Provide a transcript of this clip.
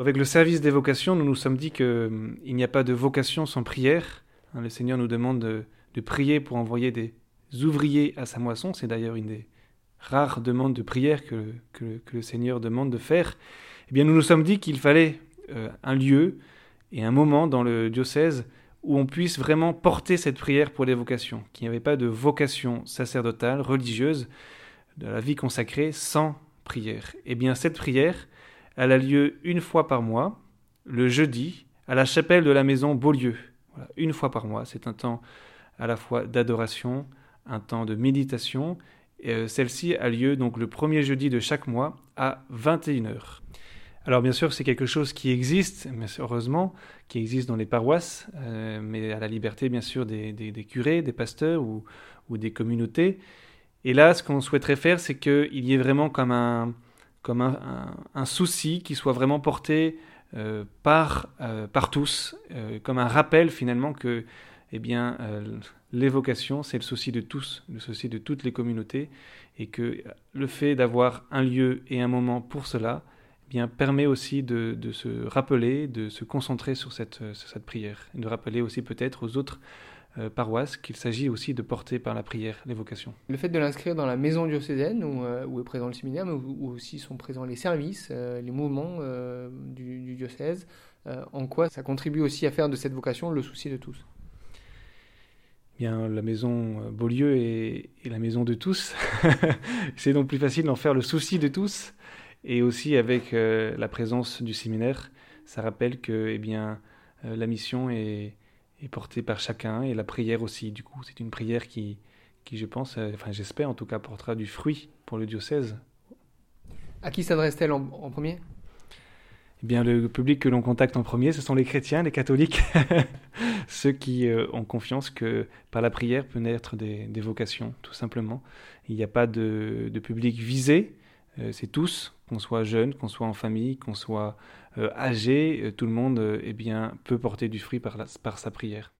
Avec le service des vocations, nous nous sommes dit qu'il n'y a pas de vocation sans prière. Hein, le Seigneur nous demande de, prier pour envoyer des ouvriers à sa moisson. C'est d'ailleurs une des rares demandes de prière que, le Seigneur demande de faire. Eh bien, nous nous sommes dit qu'il fallait euh, un lieu et un moment dans le diocèse où on puisse vraiment porter cette prière pour les vocations, qu'il n'y avait pas de vocation sacerdotale, religieuse, de la vie consacrée sans prière. Eh bien, cette prière, elle a lieu une fois par mois, le jeudi, à la chapelle de la maison Beaulieu. une fois par mois. C'est un temps à la fois d'adoration, un temps de méditation. Euh, celle-ci a lieu donc le premier jeudi de chaque mois à 21h. Alors bien sûr, c'est quelque chose qui existe, mais heureusement, qui existe dans les paroisses, euh, mais à la liberté bien sûr des, curés, des pasteurs ou, des communautés. Et là, ce qu'on souhaiterait faire, c'est qu'il y ait vraiment comme un, comme un, souci qui soit vraiment porté euh, par, euh, par tous, comme un rappel finalement que eh bien, l'évocation, c'est le souci de tous, le souci de toutes les communautés, et que le fait d'avoir un lieu et un moment pour cela, bien, permet aussi de, se rappeler, de se concentrer sur cette, cette prière, et de rappeler aussi peut-être aux autres euh, paroisses qu'il s'agit aussi de porter par la prière l'évocation. Le fait de l'inscrire dans la maison diocésaine, où, euh, où, est présent le séminaire, mais où, aussi sont présents les services, euh, les mouvements du, diocèse, en quoi ça contribue aussi à faire de cette vocation le souci de tous? Bien, la maison Beaulieu est, est la maison de tous. C'est donc plus facile d'en faire le souci de tous. Et aussi avec euh, la présence du séminaire, ça rappelle que eh bien, euh, la mission est, est, portée par chacun et la prière aussi. Du coup, c'est une prière qui, qui je pense, euh, enfin j'espère en tout cas, portera du fruit pour le diocèse. À qui s'adresse-t-elle en, premier? Eh bien, le public que l'on contacte en premier, ce sont les chrétiens, les catholiques, ceux qui ont confiance que par la prière peut naître des, des vocations, tout simplement. Il n'y a pas de, de public visé, euh, c'est tous, qu'on soit jeune, qu'on soit en famille, qu'on soit euh, âgé, euh, tout le monde eh bien, peut porter du fruit par sa prière.